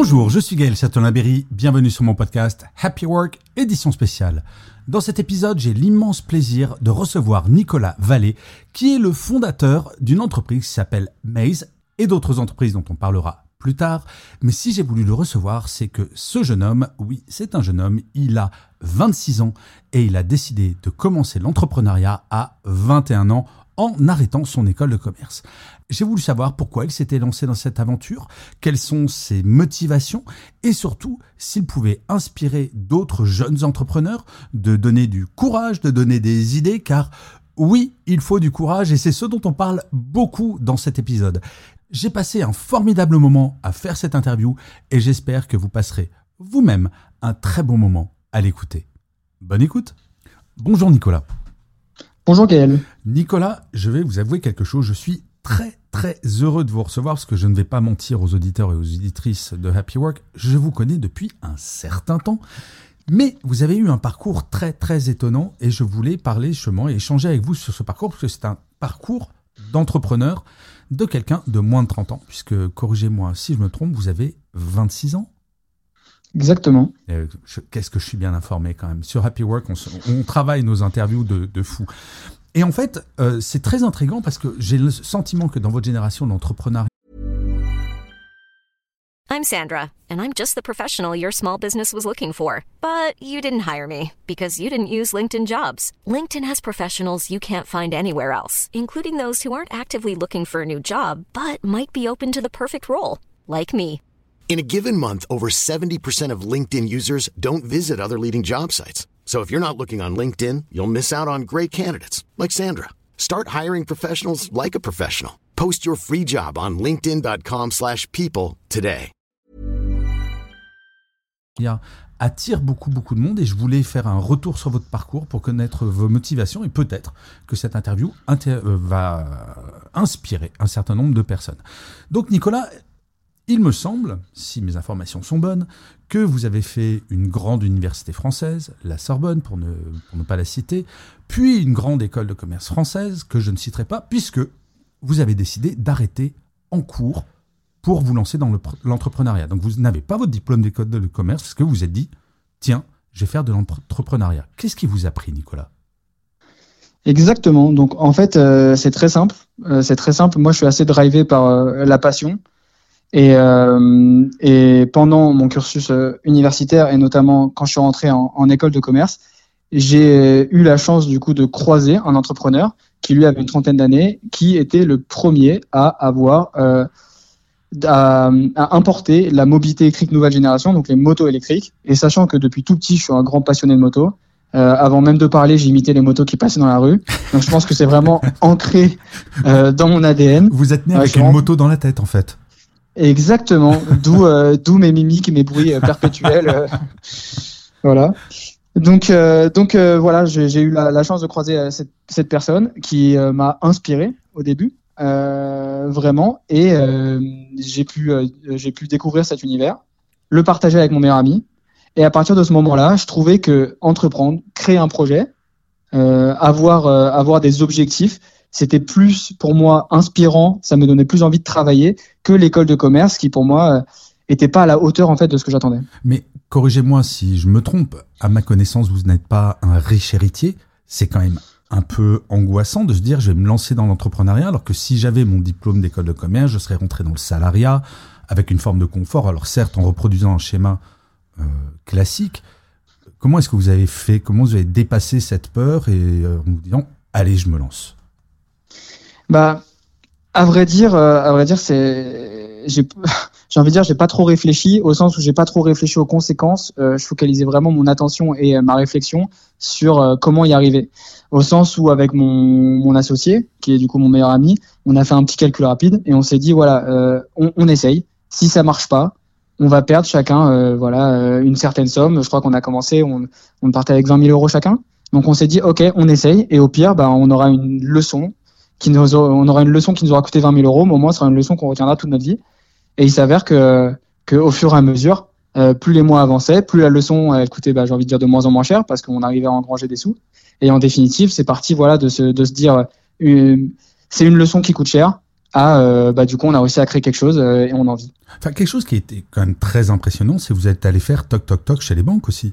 Bonjour, je suis Gaël Châtelain-Berry, bienvenue sur mon podcast Happy Work, édition spéciale. Dans cet épisode, j'ai l'immense plaisir de recevoir Nicolas Vallée, qui est le fondateur d'une entreprise qui s'appelle Maze et d'autres entreprises dont on parlera plus tard. Mais si j'ai voulu le recevoir, c'est que ce jeune homme, oui, c'est un jeune homme, il a 26 ans et il a décidé de commencer l'entrepreneuriat à 21 ans en arrêtant son école de commerce. J'ai voulu savoir pourquoi il s'était lancé dans cette aventure, quelles sont ses motivations et surtout s'il pouvait inspirer d'autres jeunes entrepreneurs de donner du courage, de donner des idées, car oui, il faut du courage et c'est ce dont on parle beaucoup dans cet épisode. J'ai passé un formidable moment à faire cette interview et j'espère que vous passerez vous-même un très bon moment à l'écouter. Bonne écoute. Bonjour Nicolas. Bonjour Gaël. Nicolas, je vais vous avouer quelque chose. Je suis très très heureux de vous recevoir parce que je ne vais pas mentir aux auditeurs et aux auditrices de Happy Work. Je vous connais depuis un certain temps. Mais vous avez eu un parcours très très étonnant et je voulais parler justement et échanger avec vous sur ce parcours parce que c'est un parcours d'entrepreneur de quelqu'un de moins de 30 ans, puisque, corrigez-moi si je me trompe, vous avez 26 ans Exactement. Euh, qu'est-ce que je suis bien informé quand même. Sur Happy Work, on, travaille nos interviews de, de fou. Et en fait, euh, c'est très intriguant parce que j'ai le sentiment que dans votre génération d'entrepreneurs, I'm Sandra, and I'm just the professional your small business was looking for. But you didn't hire me because you didn't use LinkedIn jobs. LinkedIn has professionals you can't find anywhere else, including those who aren't actively looking for a new job but might be open to the perfect role, like me. In a given month, over 70% of LinkedIn users don't visit other leading job sites. So if you're not looking on LinkedIn, you'll miss out on great candidates like Sandra. Start hiring professionals like a professional. Post your free job on linkedin.com/people today. attire beaucoup beaucoup de monde et je voulais faire un retour sur votre parcours pour connaître vos motivations et peut-être que cette interview euh, va inspirer un certain nombre de personnes. Donc Nicolas, il me semble, si mes informations sont bonnes, que vous avez fait une grande université française, la Sorbonne pour ne, pas la citer, puis une grande école de commerce française que je ne citerai pas, puisque vous avez décidé d'arrêter en cours pour vous lancer dans l'entrepreneuriat. Donc vous n'avez pas votre diplôme d'école de commerce parce que vous vous êtes dit, tiens, je vais faire de l'entrepreneuriat. Qu'est-ce qui vous a pris, Nicolas? Exactement. Donc en fait, euh, c'est très simple. Euh, c'est très simple. Moi, je suis assez drivé par euh, la passion. Et, euh, et pendant mon cursus euh, universitaire et notamment quand je suis rentré en, en école de commerce, j'ai eu la chance du coup de croiser un entrepreneur qui lui avait une trentaine d'années, qui était le premier à avoir euh, à, à, importer la mobilité électrique nouvelle génération, donc les motos électriques. Et sachant que depuis tout petit, je suis un grand passionné de moto. Euh, avant même de parler, j'imitais les motos qui passaient dans la rue. Donc je pense que c'est vraiment ancré euh, dans mon ADN. Vous êtes né avec une moto dans la tête, en fait. Exactement, d'où euh, d'où mes mimiques, mes bruits euh, perpétuels. Euh. voilà. Donc donc voilà, j'ai eu la, chance de croiser cette, cette personne qui m'a inspiré au début, vraiment, et j'ai pu j'ai pu découvrir cet univers, le partager avec mon meilleur ami, et à partir de ce moment-là, je trouvais que entreprendre, créer un projet, avoir avoir des objectifs, c'était plus pour moi inspirant, ça me donnait plus envie de travailler que l'école de commerce qui pour moi était pas à la hauteur en fait de ce que j'attendais. Mais corrigez-moi si je me trompe, à ma connaissance vous n'êtes pas un riche héritier, c'est quand même un peu angoissant de se dire je vais me lancer dans l'entrepreneuriat alors que si j'avais mon diplôme d'école de commerce, je serais rentré dans le salariat avec une forme de confort, alors certes en reproduisant un schéma euh, classique. Comment est-ce que vous avez fait? Comment vous avez dépassé cette peur? Et euh, en vous disant allez je me lance bah, à vrai dire, euh, à vrai dire, c'est, j'ai, j'ai envie de dire, j'ai pas trop réfléchi au sens où j'ai pas trop réfléchi aux conséquences. Euh, je focalisais vraiment mon attention et euh, ma réflexion sur comment y arriver. Au sens où avec mon, mon associé, qui est du coup mon meilleur ami, on a fait un petit calcul rapide et on s'est dit voilà, on, on, essaye. Si ça marche pas, on va perdre chacun, voilà, une certaine somme. Je crois qu'on a commencé, on, on partait avec 20 000 euros chacun. Donc on s'est dit ok, on essaye et au pire, bah, on aura une leçon qui nous, on aura une leçon qui nous aura coûté 20 000 euros, mais au moins ce sera une leçon qu'on retiendra toute notre vie. Et il s'avère que, que au fur et à mesure, euh, plus les mois avançaient, plus la leçon elle coûtait, bah, j'ai envie de dire, de moins en moins cher parce qu'on arrivait à engranger des sous. Et en définitive, c'est parti, voilà, de se, de se dire, euh, c'est une leçon qui coûte cher. à euh, bah, du coup on a réussi à créer quelque chose euh, et on en vit. Enfin, quelque chose qui était quand même très impressionnant, c'est que vous êtes allé faire toc toc toc chez les banques aussi.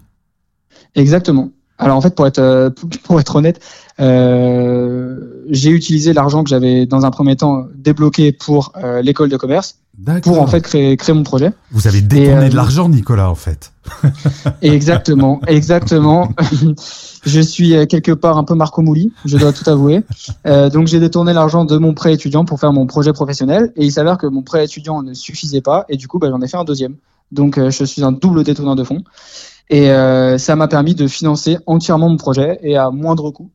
Exactement. Alors en fait, pour être euh, pour être honnête, euh, j'ai utilisé l'argent que j'avais dans un premier temps débloqué pour euh, l'école de commerce pour en fait créer créer mon projet. Vous avez détourné de l'argent, Nicolas, en fait. exactement, exactement. je suis quelque part un peu Marco Mouli, je dois tout avouer. donc j'ai détourné l'argent de mon prêt étudiant pour faire mon projet professionnel et il s'avère que mon prêt étudiant ne suffisait pas et du coup bah, j'en ai fait un deuxième. Donc je suis un double détourneur de fonds. Et euh, ça m'a permis de financer entièrement mon projet et à moindre coût.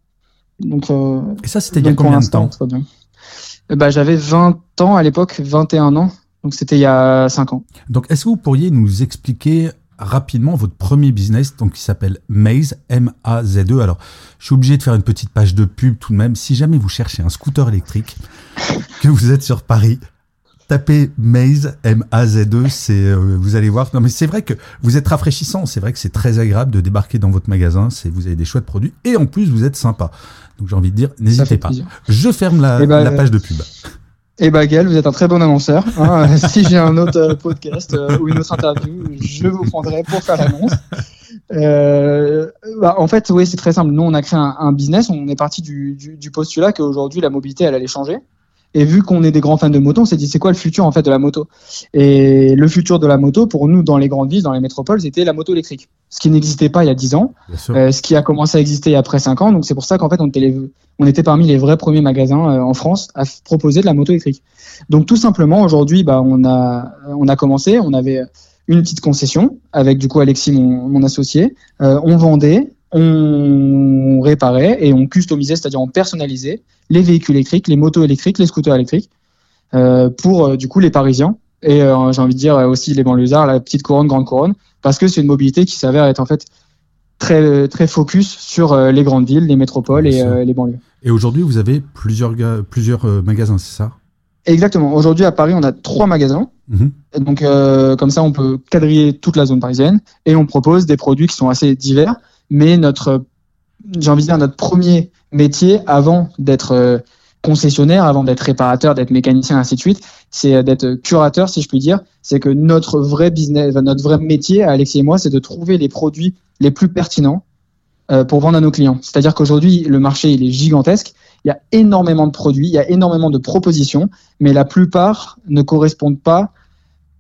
Donc, euh, et ça, c'était il y a combien de temps euh, bah, J'avais 20 ans à l'époque, 21 ans. Donc c'était il y a 5 ans. Donc est-ce que vous pourriez nous expliquer rapidement votre premier business donc qui s'appelle Maze M A Z E. Alors, je suis obligé de faire une petite page de pub tout de même. Si jamais vous cherchez un scooter électrique, que vous êtes sur Paris, tapez Maze, M-A-Z-E, c'est, euh, vous allez voir. Non, mais c'est vrai que vous êtes rafraîchissant. C'est vrai que c'est très agréable de débarquer dans votre magasin. C'est, vous avez des chouettes produits et en plus vous êtes sympa. Donc j'ai envie de dire, n'hésitez pas. Je ferme la, eh ben, la, page de pub. Eh ben Gaël, vous êtes un très bon annonceur. Hein. si j'ai un autre euh, podcast euh, ou une autre interview, je vous prendrai pour faire l'annonce. Euh, bah, en fait, oui, c'est très simple. Nous, on a créé un, un business. On est parti du, du, du postulat qu'aujourd'hui la mobilité, elle allait changer. Et vu qu'on est des grands fans de moto, on s'est dit c'est quoi le futur en fait de la moto? Et le futur de la moto pour nous dans les grandes villes, dans les métropoles, c'était la moto électrique. Ce qui n'existait pas il y a 10 ans, euh, ce qui a commencé à exister après 5 ans. Donc c'est pour ça qu'en fait on était, on était parmi les vrais premiers magasins euh, en France à proposer de la moto électrique. Donc tout simplement aujourd'hui, bah on a on a commencé, on avait une petite concession avec du coup Alexis mon, mon associé, euh, on vendait, on réparait et on customisait, c'est-à-dire on personnalisait les véhicules électriques, les motos électriques, les scooters électriques euh, pour euh, du coup les Parisiens et euh, j'ai envie de dire aussi les banlieusards, la petite couronne, grande couronne, parce que c'est une mobilité qui s'avère être en fait très très focus sur les grandes villes, les métropoles et les banlieues. Et aujourd'hui, vous avez plusieurs plusieurs magasins, c'est ça? Exactement. Aujourd'hui à Paris, on a trois magasins. Mhm. Donc comme ça, on peut quadriller toute la zone parisienne et on propose des produits qui sont assez divers mais notre, j'ai envie de dire, notre premier métier avant d'être euh, concessionnaire, avant d'être réparateur, d'être mécanicien, ainsi de suite, c'est d'être curateur, si je puis dire. C'est que notre vrai business, notre vrai métier, Alexis et moi, c'est de trouver les produits les plus pertinents euh, pour vendre à nos clients. C'est-à-dire qu'aujourd'hui, le marché, il est gigantesque. Il y a énormément de produits, il y a énormément de propositions, mais la plupart ne correspondent pas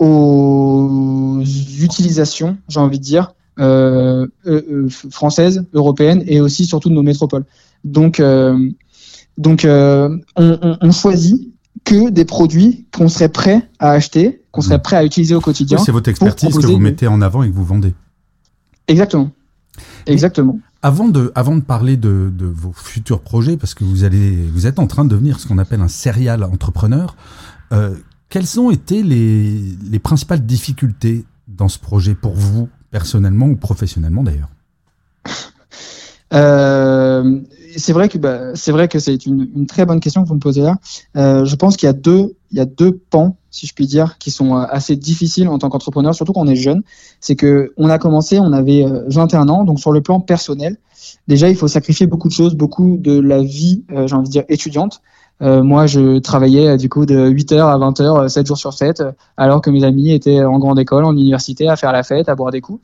aux utilisations, j'ai envie de dire, euh, euh, euh, françaises, européennes et aussi surtout de nos métropoles. Donc, donc on, on, choisit que des produits qu'on serait prêt à acheter, qu'on serait mmh. prêt à utiliser au quotidien. c'est votre expertise que vous mettez en avant et que vous vendez. Exactement. Exactement. avant de, avant de parler de, de, vos futurs projets, parce que vous allez, vous êtes en train de devenir ce qu'on appelle un serial entrepreneur, euh, quelles ont été les, les principales difficultés dans ce projet pour vous personnellement ou professionnellement d'ailleurs euh, c'est vrai que bah, c'est vrai que c'est une, très bonne question que vous me posez là. Euh, je pense qu'il y a deux il y a deux pans, si je puis dire, qui sont euh, assez difficiles en tant qu'entrepreneur, surtout quand on est jeune. C'est que on a commencé, on avait 21 euh, ans, donc sur le plan personnel, déjà il faut sacrifier beaucoup de choses, beaucoup de la vie, j'ai envie de dire étudiante. Euh, moi, je travaillais du coup de 8h à 20h, 7 jours sur 7, alors que mes amis étaient en grande école, en université, à faire la fête, à boire des coups.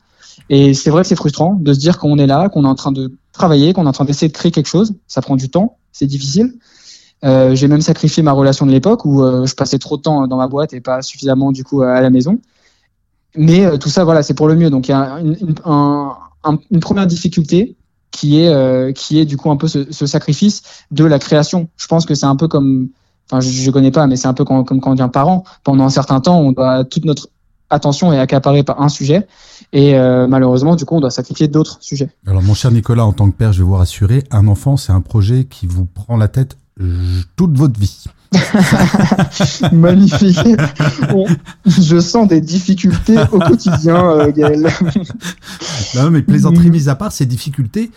Et c'est vrai que c'est frustrant de se dire qu'on est là, qu'on est en train de travailler, qu'on est en train d'essayer de créer quelque chose. Ça prend du temps, c'est difficile. Euh, j'ai même sacrifié ma relation de l'époque où euh, je passais trop de temps dans ma boîte et pas suffisamment du coup à la maison. Mais euh, tout ça, voilà, c'est pour le mieux. Donc il y a une, une, un, une première difficulté qui est euh, qui est du coup un peu ce, ce, sacrifice de la création. Je pense que c'est un peu comme, enfin je, je connais pas, mais c'est un peu comme, comme quand on devient parent. Pendant un certain temps, on doit toute notre attention est accaparée par un sujet et euh, malheureusement du coup on doit sacrifier d'autres sujets. Alors mon cher Nicolas, en tant que père, je vais vous rassurer, un enfant c'est un projet qui vous prend la tête toute votre vie. Magnifique. je sens des difficultés au quotidien, euh, Gaël. non, mais plaisanterie mise à part, ces difficultés,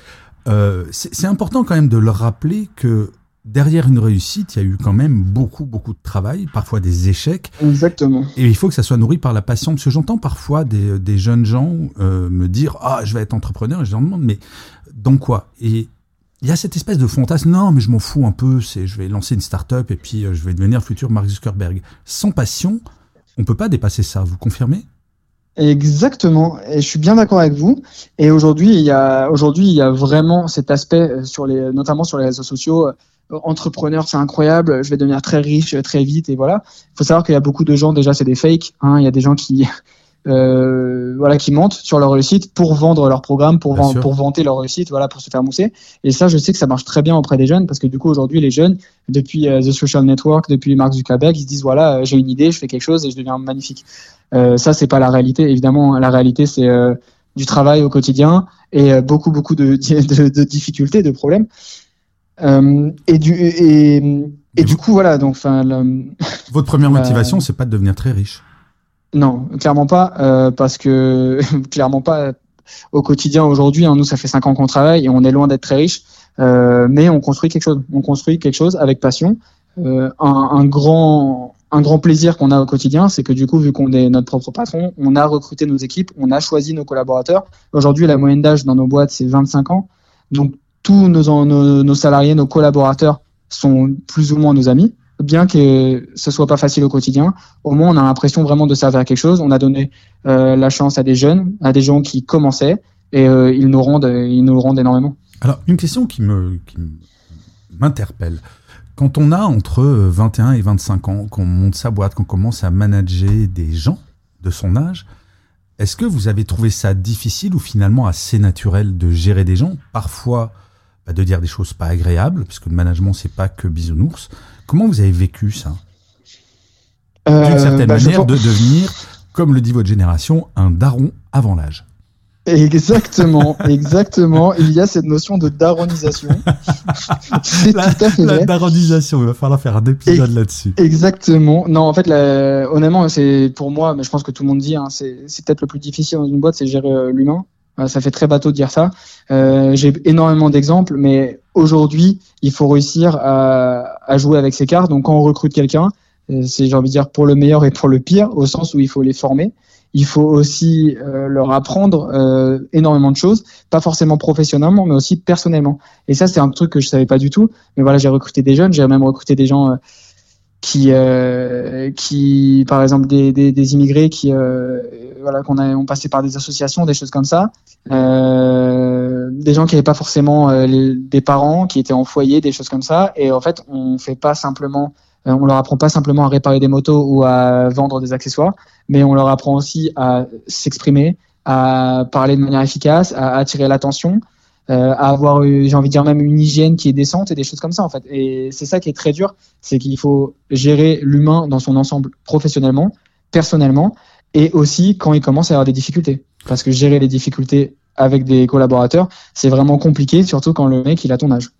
euh, c'est important quand même de le rappeler que derrière une réussite, il y a eu quand même beaucoup, beaucoup de travail, parfois des échecs. Exactement. Et il faut que ça soit nourri par la passion. Parce que j'entends parfois des, des, jeunes gens euh, me dire Ah, je vais être entrepreneur. Et je leur demande Mais dans quoi? Et il y a cette espèce de fantasme, non, mais je m'en fous un peu, c'est, je vais lancer une start-up et puis euh, je vais devenir futur Mark Zuckerberg. Sans passion, on peut pas dépasser ça, vous confirmez? Exactement, et je suis bien d'accord avec vous. Et aujourd'hui, il y a aujourd'hui, il y a vraiment cet aspect euh, sur les, notamment sur les réseaux sociaux. Euh, entrepreneur, c'est incroyable, je vais devenir très riche très vite, et voilà. Il faut savoir qu'il y a beaucoup de gens déjà, c'est des fakes. Hein, il y a des gens qui euh, voilà, qui mentent sur leur réussite pour vendre leur programme, pour, pour vanter leur réussite, voilà, pour se faire mousser. Et ça, je sais que ça marche très bien auprès des jeunes parce que du coup, aujourd'hui, les jeunes, depuis euh, The Social Network, depuis Mark Zuckerberg, ils se disent voilà, euh, j'ai une idée, je fais quelque chose et je deviens magnifique. Ça, c'est pas la réalité. Évidemment, la réalité, c'est du travail au quotidien et beaucoup, beaucoup de, de, de, difficultés, de problèmes. et du et, et du coup, voilà. Donc, enfin, votre première motivation, c'est pas de devenir très riche. Non, clairement pas, euh, parce que clairement pas au quotidien aujourd'hui. Hein, nous, ça fait cinq ans qu'on travaille et on est loin d'être très riche, euh, mais on construit quelque chose. On construit quelque chose avec passion. Euh, un, grand un grand plaisir qu'on a au quotidien, c'est que du coup, vu qu'on est notre propre patron, on a recruté nos équipes, on a choisi nos collaborateurs. Aujourd'hui, la moyenne d'âge dans nos boîtes, c'est 25 ans. Donc, tous nos, nos salariés, nos collaborateurs sont plus ou moins nos amis bien que ce soit pas facile au quotidien, au moins on a l'impression vraiment de servir à quelque chose. On a donné euh, la chance à des jeunes, à des gens qui commençaient, et euh, ils nous rendent, ils nous rendent énormément. Alors une question qui me qui m'interpelle. Quand on a entre 21 et 25 ans, qu'on monte sa boîte, qu'on commence à manager des gens de son âge, est-ce que vous avez trouvé ça difficile ou finalement assez naturel de gérer des gens? Parfois, bah, de dire des choses pas agréables, parce que le management c'est pas que bisounours. Comment vous avez vécu ça? Euh, D'une certaine bah, manière, de devenir, comme le dit votre génération, un daron avant l'âge. Exactement, exactement. Il y a cette notion de daronisation. c'est tout à fait La daronisation, il va falloir faire un épisode là-dessus. Exactement. Non, en fait, honnêtement, c'est pour moi, mais je pense que tout le monde dit, hein, c'est peut-être le plus difficile dans une boîte, c'est gérer euh, l'humain. Euh, ça fait très bateau de dire ça. Euh, J'ai énormément d'exemples, mais aujourd'hui, il faut réussir à, à, jouer avec ses cartes. Donc, quand on recrute quelqu'un, euh, c'est j'ai envie de dire pour le meilleur et pour le pire, au sens où il faut les former. Il faut aussi euh, leur apprendre euh, énormément de choses, pas forcément professionnellement, mais aussi personnellement. Et ça, c'est un truc que je savais pas du tout. Mais voilà, j'ai recruté des jeunes, j'ai même recruté des gens qui, qui, par exemple, des, des, immigrés qui voilà, qu'on a on passé par des associations, des choses comme ça, des gens qui n'avaient pas forcément euh, des parents, qui étaient en foyer, des choses comme ça, et en fait on fait pas simplement, euh, on leur apprend pas simplement à réparer des motos ou à vendre des accessoires, mais on leur apprend aussi à s'exprimer, à parler de manière efficace, à attirer l'attention, euh, à avoir, j'ai envie de dire même une hygiène qui est décente et des choses comme ça en fait. Et c'est ça qui est très dur, c'est qu'il faut gérer l'humain dans son ensemble professionnellement, personnellement, et aussi quand il commence à avoir des difficultés. Parce que gérer les difficultés avec des collaborateurs, c'est vraiment compliqué, surtout quand le mec il a ton âge.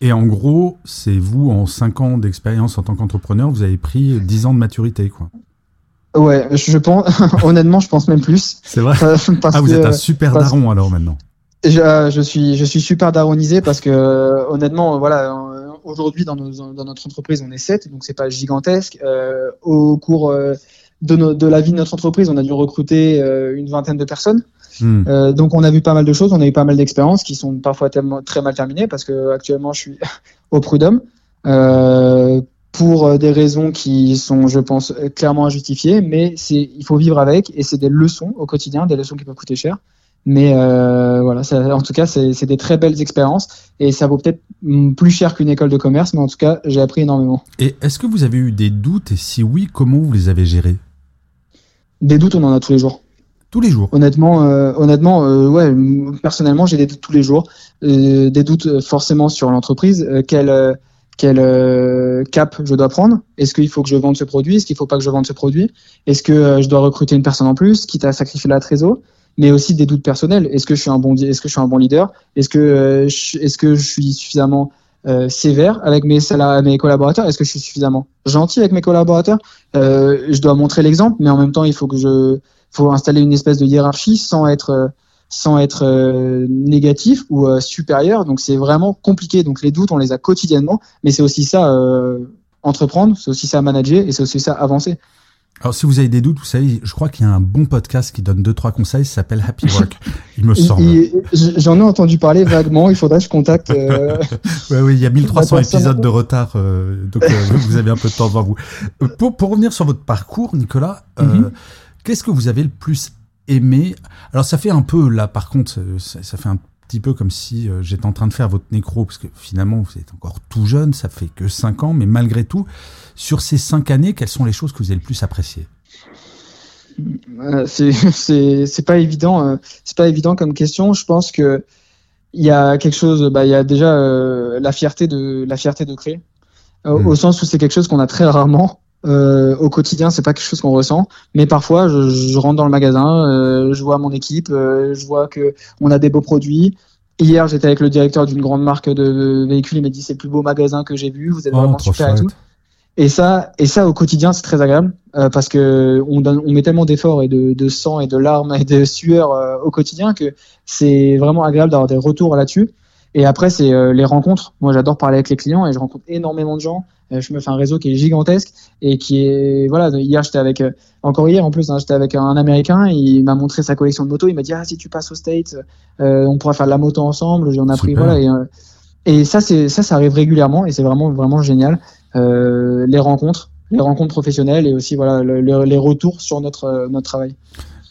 Et en gros, c'est vous, en 5 ans d'expérience en tant qu'entrepreneur, vous avez pris 10 ans de maturité, quoi. Ouais, je pense, honnêtement, je pense même plus. C'est vrai. ah, vous êtes un super daron alors maintenant. Je, euh, je, suis, je suis super daronisé parce que honnêtement, voilà, aujourd'hui dans, dans, notre entreprise, on est 7, donc c'est pas gigantesque. Euh, au cours euh, de, de, la vie de notre entreprise, on a dû recruter euh, une vingtaine de personnes. Hmm. Euh, donc on a vu pas mal de choses, on a eu pas mal d'expériences qui sont parfois tellement, très mal terminées parce que actuellement je suis au prud'homme euh, pour des raisons qui sont, je pense, clairement injustifiées, mais c'est il faut vivre avec et c'est des leçons au quotidien, des leçons qui peuvent coûter cher. Mais euh, voilà, ça, en tout cas, c'est des très belles expériences et ça vaut peut-être plus cher qu'une école de commerce, mais en tout cas, j'ai appris énormément. Et est-ce que vous avez eu des doutes et si oui, comment vous les avez gérés? Des doutes, on en a tous les jours. Tous les jours. Honnêtement, euh, honnêtement, euh, ouais. Personnellement, j'ai des doutes tous les jours. Euh, des doutes forcément sur l'entreprise. quel quel cap je dois prendre? Est-ce qu'il faut que je vende ce produit? Est-ce qu'il faut pas que je vende ce produit? Est-ce que je dois recruter une personne en plus, quitte à sacrifier la trésor? Mais aussi des doutes personnels. Est-ce que je suis un bon Est-ce que je suis un bon leader? Est-ce que est-ce que je suis suffisamment euh, sévère avec mes salariés, mes collaborateurs? Est-ce que je suis suffisamment gentil avec mes collaborateurs? Euh, Je dois montrer l'exemple, mais en même temps, il faut que je, faut installer une espèce de hiérarchie sans être, sans être euh, négatif ou euh, supérieur. Donc c'est vraiment compliqué. Donc les doutes, on les a quotidiennement, mais c'est aussi ça entreprendre, c'est aussi ça manager et c'est aussi ça avancer. Alors, si vous avez des doutes, vous savez, je crois qu'il y a un bon podcast qui donne deux, trois conseils, ça s'appelle Happy Work, il me semble. J'en ai entendu parler vaguement, il faudrait que je contacte. Euh, oui, oui, il y a 1300 épisodes de retard, euh, donc euh, vous avez un peu de temps devant vous. Pour, pour revenir sur votre parcours, Nicolas, mm-hmm. Qu'est-ce que vous avez le plus aimé? Alors, ça fait un peu, là, par contre, ça, ça fait un petit peu comme si j'étais en train de faire votre nécro, parce que finalement, vous êtes encore tout jeune, ça fait que 5 ans, mais malgré tout, sur ces cinq années, quelles sont les choses que vous avez le plus appréciées? Euh, c'est pas évident euh, c'est pas évident comme question. Je pense que il y a quelque chose bah il y a déjà euh, la fierté de la fierté de créer. Hmm. au sens où c'est quelque chose qu'on a très rarement au quotidien c'est pas quelque chose qu'on ressent mais parfois je, rentre dans le magasin je vois mon équipe je vois que on a des beaux produits. Hier j'étais avec le directeur d'une grande marque de véhicules il m'a dit c'est le plus beau magasin que j'ai vu vous êtes oh, vraiment super et tout. Et ça, et ça au quotidien, c'est très agréable euh, parce que on, on met tellement d'efforts et de, de, sang et de larmes et de sueur euh, au quotidien que c'est vraiment agréable d'avoir des retours là-dessus. Et après, c'est euh, les rencontres. Moi, j'adore parler avec les clients et je rencontre énormément de gens. je me fais un réseau qui est gigantesque et qui est voilà. Hier, j'étais avec encore hier en plus, hein, j'étais avec un Américain. il m'a montré sa collection de motos. Il m'a dit ah si tu passes au States, on pourra faire de la moto ensemble. J'en ai pris voilà. Et, et ça, c'est ça, ça arrive régulièrement et c'est vraiment vraiment génial. Euh, les rencontres, les rencontres professionnelles et aussi voilà les retours sur notre euh, notre travail.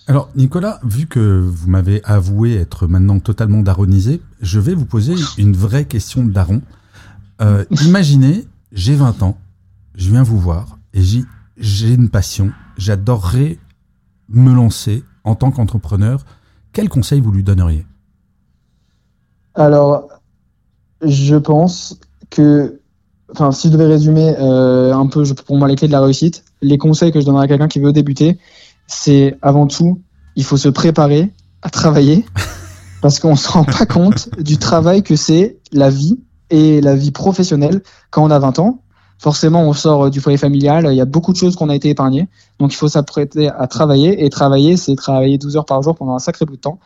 Alors Nicolas, vu que vous m'avez avoué être maintenant totalement daronisé, je vais vous poser une vraie question de daron. Euh, imaginez, j'ai 20 ans, je viens vous voir et j'ai une passion, j'adorerais me lancer en tant qu'entrepreneur. Quel conseil vous lui donneriez? Alors, je pense que enfin, si je devais résumer euh, un peu pour moi les clés de la réussite, les conseils que je donnerais à quelqu'un qui veut débuter, c'est avant tout, il faut se préparer à travailler parce qu'on se rend pas compte du travail que c'est la vie et la vie professionnelle quand on a 20 ans. Forcément, on sort du foyer familial, il y a beaucoup de choses qu'on a été épargnées. Donc, il faut s'apprêter à travailler. Et travailler, c'est travailler 12 heures par jour pendant un sacré bout de temps.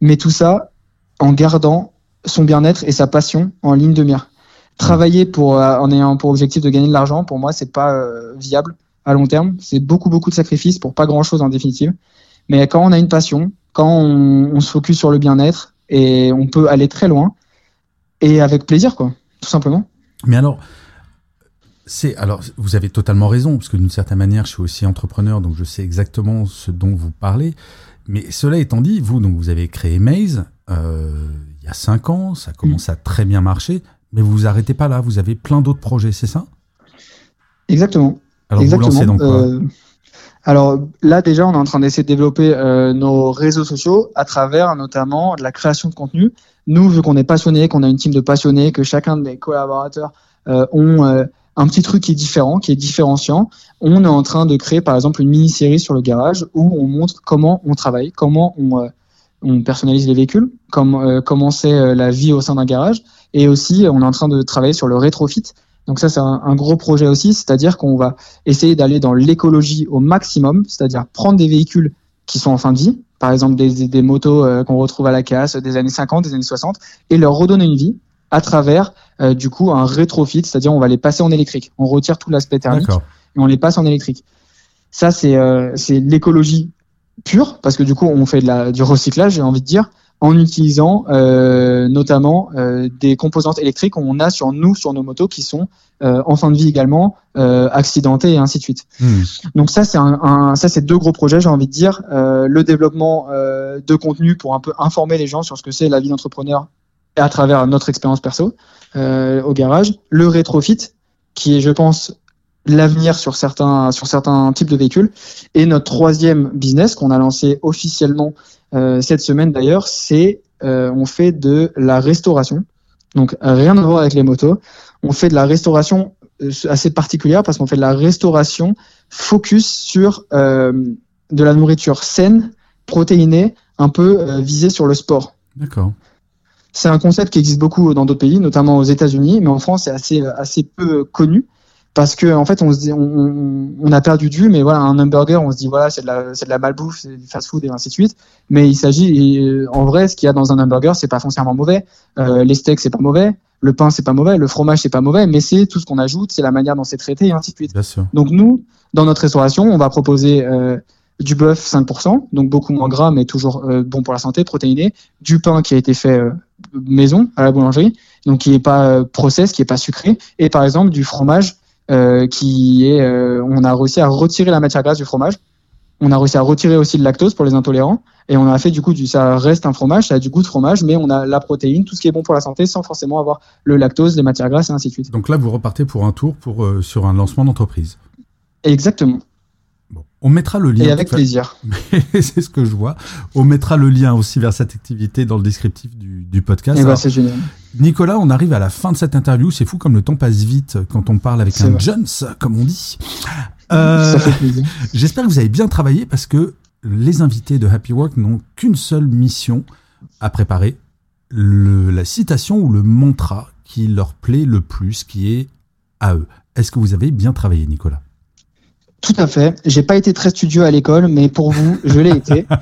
Mais tout ça en gardant son bien-être et sa passion en ligne de mire travailler pour euh, en ayant pour objectif de gagner de l'argent, pour moi, c'est pas euh, viable à long terme. C'est beaucoup beaucoup de sacrifices pour pas grand chose en définitive. Mais quand on a une passion, quand on, on se focus sur le bien-être et on peut aller très loin et avec plaisir, quoi, tout simplement. Mais alors, c'est alors vous avez totalement raison parce que d'une certaine manière, je suis aussi entrepreneur, donc je sais exactement ce dont vous parlez. Mais cela étant dit, vous donc vous avez créé Maze euh, il y a cinq ans, ça commence à très bien marcher. Mais vous vous arrêtez pas là, vous avez plein d'autres projets, c'est ça? Exactement. Alors vous lancez donc quoi? euh, alors là déjà, on est en train d'essayer de développer euh, nos réseaux sociaux à travers notamment de la création de contenu. Nous, vu qu'on est passionné, qu'on a une team de passionnés, que chacun de collaborateurs euh, ont euh, un petit truc qui est différent, qui est différenciant, on est en train de créer par exemple une mini-série sur le garage où on montre comment on travaille, comment on, on personnalise les véhicules, comme, comment c'est la vie au sein d'un garage, et aussi, on est en train de travailler sur le rétrofit. Donc ça, c'est un, gros projet aussi, c'est-à-dire qu'on va essayer d'aller dans l'écologie au maximum, c'est-à-dire prendre des véhicules qui sont en fin de vie, par exemple des, des, motos euh, qu'on retrouve à la casse des années 50, des années 60, et leur redonner une vie à travers euh, du coup un rétrofit, c'est-à-dire on va les passer en électrique. On retire tout l'aspect thermique et on les passe en électrique. Ça, c'est euh, l'écologie pure, parce que du coup, on fait de la, du recyclage, j'ai envie de dire, en utilisant euh, notamment euh, des composantes électriques qu'on a sur nous, sur nos motos, qui sont euh, en fin de vie également, euh, accidentées et ainsi de suite. Hmm. Donc ça, c'est un, un, ça, c'est deux gros projets, j'ai envie de dire. Euh, le développement euh, de contenu pour un peu informer les gens sur ce que c'est la vie d'entrepreneur à travers notre expérience perso au garage. Le rétrofit, qui est, je pense, l'avenir sur certains sur certains types de véhicules. Et notre troisième business qu'on a lancé officiellement euh, cette semaine d'ailleurs, c'est euh, on fait de la restauration. Donc rien à voir avec les motos. On fait de la restauration euh, assez particulière parce qu'on fait de la restauration focus sur de la nourriture saine, protéinée, un peu visée sur le sport. D'accord. C'est un concept qui existe beaucoup dans d'autres pays, notamment aux États-Unis, mais en France c'est assez assez peu connu parce que en fait on se dit on, on, a perdu du mais voilà un hamburger on se dit voilà c'est de la c'est de la malbouffe c'est du fast food et ainsi de suite. Mais il s'agit en vrai ce qu'il y a dans un hamburger c'est pas foncièrement mauvais. Euh, les steaks c'est pas mauvais. Le pain c'est pas mauvais, le fromage c'est pas mauvais, mais c'est tout ce qu'on ajoute, c'est la manière dont c'est traité et ainsi de suite. Bien sûr. Donc nous, dans notre restauration, on va proposer euh, du bœuf 5%, donc beaucoup moins gras mais toujours euh, bon pour la santé, protéiné, du pain qui a été fait euh, maison à la boulangerie, donc qui est pas euh, process, qui est pas sucré, et par exemple du fromage euh, qui est, euh, on a réussi à retirer la matière grasse du fromage. On a réussi à retirer aussi le lactose pour les intolérants et on a fait du coup du ça reste un fromage, ça a du goût de fromage mais on a la protéine, tout ce qui est bon pour la santé sans forcément avoir le lactose, les matières grasses et ainsi de suite. Donc là, vous repartez pour un tour pour, euh, sur un lancement d'entreprise. Exactement. Bon. On mettra le lien. Et avec plaisir. c'est ce que je vois. On mettra le lien aussi vers cette activité dans le descriptif du, du podcast. Et bah Alors, c'est génial. Nicolas, on arrive à la fin de cette interview. C'est fou comme le temps passe vite quand on parle avec un. Jones, comme on dit. Euh. J'espère que vous avez bien travaillé parce que les invités de Happy Work n'ont qu'une seule mission à préparer, le- la citation ou le mantra qui leur plaît le plus, qui est à eux. Est-ce que vous avez bien travaillé, Nicolas? Tout à fait. J'ai pas été très studieux à l'école, mais pour vous, je l'ai été.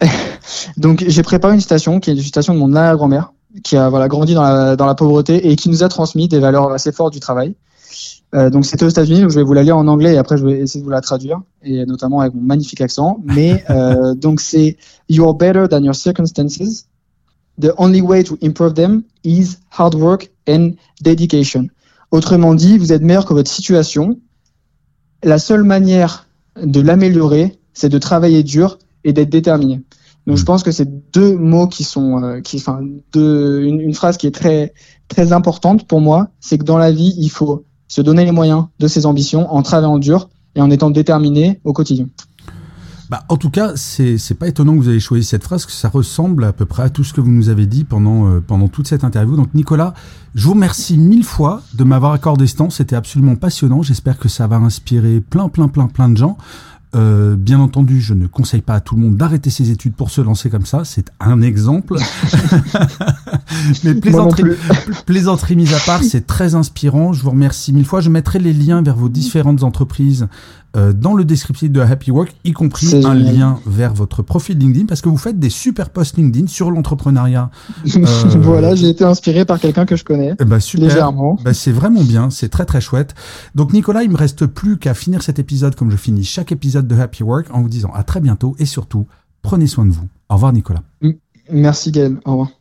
Donc j'ai préparé une citation qui est une citation de mon arrière-grand-mère, qui a grandi dans la, pauvreté et qui nous a transmis des valeurs assez fortes du travail. Euh, donc c'était aux États-Unis, donc je vais vous la lire en anglais et après je vais essayer de vous la traduire et notamment avec mon magnifique accent. Mais euh, donc c'est You are better than your circumstances. The only way to improve them is hard work and dedication. Autrement dit, vous êtes meilleur que votre situation. La seule manière de l'améliorer, c'est de travailler dur et d'être déterminé. Donc je pense que c'est deux mots qui sont, euh, qui, enfin, deux, une, une phrase qui est très, très importante pour moi, c'est que dans la vie, il faut se donner les moyens de ses ambitions en travaillant dur et en étant déterminé au quotidien. bah, En tout cas, c'est c'est pas étonnant que vous ayez choisi cette phrase, que ça ressemble à peu près à tout ce que vous nous avez dit pendant, euh, pendant toute cette interview. Donc Nicolas, je vous remercie mille fois de m'avoir accordé ce temps. C'était absolument passionnant. J'espère que ça va inspirer plein, plein, plein, plein de gens. Euh, bien entendu, je ne conseille pas à tout le monde d'arrêter ses études pour se lancer comme ça. C'est un exemple. Mais plaisanterie, plaisanterie mise à part, c'est très inspirant. Je vous remercie mille fois. Je mettrai les liens vers vos différentes entreprises euh, dans le descriptif de Happy Work, y compris un génial. lien vers votre profil LinkedIn, parce que vous faites des super posts LinkedIn sur l'entrepreneuriat. Euh, voilà, j'ai été inspiré par quelqu'un que je connais ben, super. légèrement. Bah, c'est vraiment bien, c'est très très chouette. Donc Nicolas, il me reste plus qu'à finir cet épisode comme je finis chaque épisode de Happy Work en vous disant à très bientôt et surtout, prenez soin de vous. Au revoir Nicolas. Merci Gaël. Au revoir.